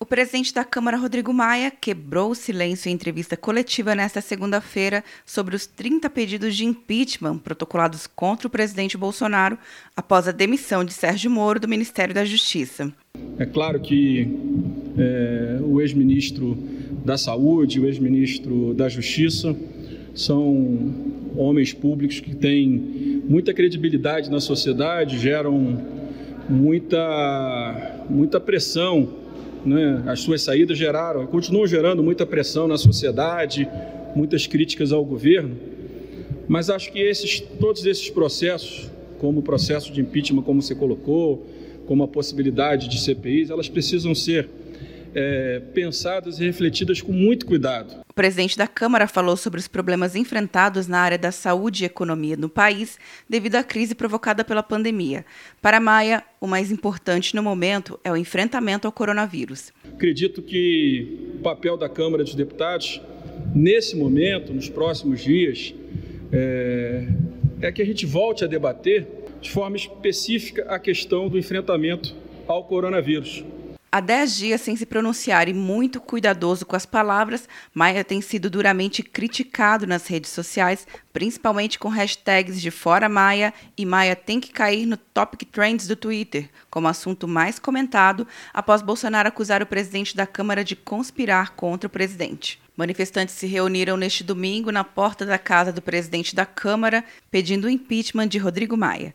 O presidente da Câmara, Rodrigo Maia, quebrou o silêncio em entrevista coletiva nesta segunda-feira sobre os 30 pedidos de impeachment protocolados contra o presidente Bolsonaro após a demissão de Sérgio Moro do Ministério da Justiça. É claro que é, o ex-ministro da Saúde, o ex-ministro da Justiça são homens públicos que têm muita credibilidade na sociedade, geram muita, muita pressão né, as suas saídas geraram, continuam gerando muita pressão na sociedade, muitas críticas ao governo, mas acho que esses, todos esses processos, como o processo de impeachment, como você colocou, como a possibilidade de CPIs, elas precisam ser é, pensadas e refletidas com muito cuidado. O presidente da Câmara falou sobre os problemas enfrentados na área da saúde e economia no país devido à crise provocada pela pandemia. Para Maia, o mais importante no momento é o enfrentamento ao coronavírus. Acredito que o papel da Câmara dos Deputados, nesse momento, nos próximos dias, é, é que a gente volte a debater de forma específica a questão do enfrentamento ao coronavírus. Há dez dias sem se pronunciar e muito cuidadoso com as palavras, Maia tem sido duramente criticado nas redes sociais, principalmente com hashtags de Fora Maia e Maia tem que cair no Topic Trends do Twitter, como assunto mais comentado após Bolsonaro acusar o presidente da Câmara de conspirar contra o presidente. Manifestantes se reuniram neste domingo na porta da casa do presidente da Câmara, pedindo o impeachment de Rodrigo Maia.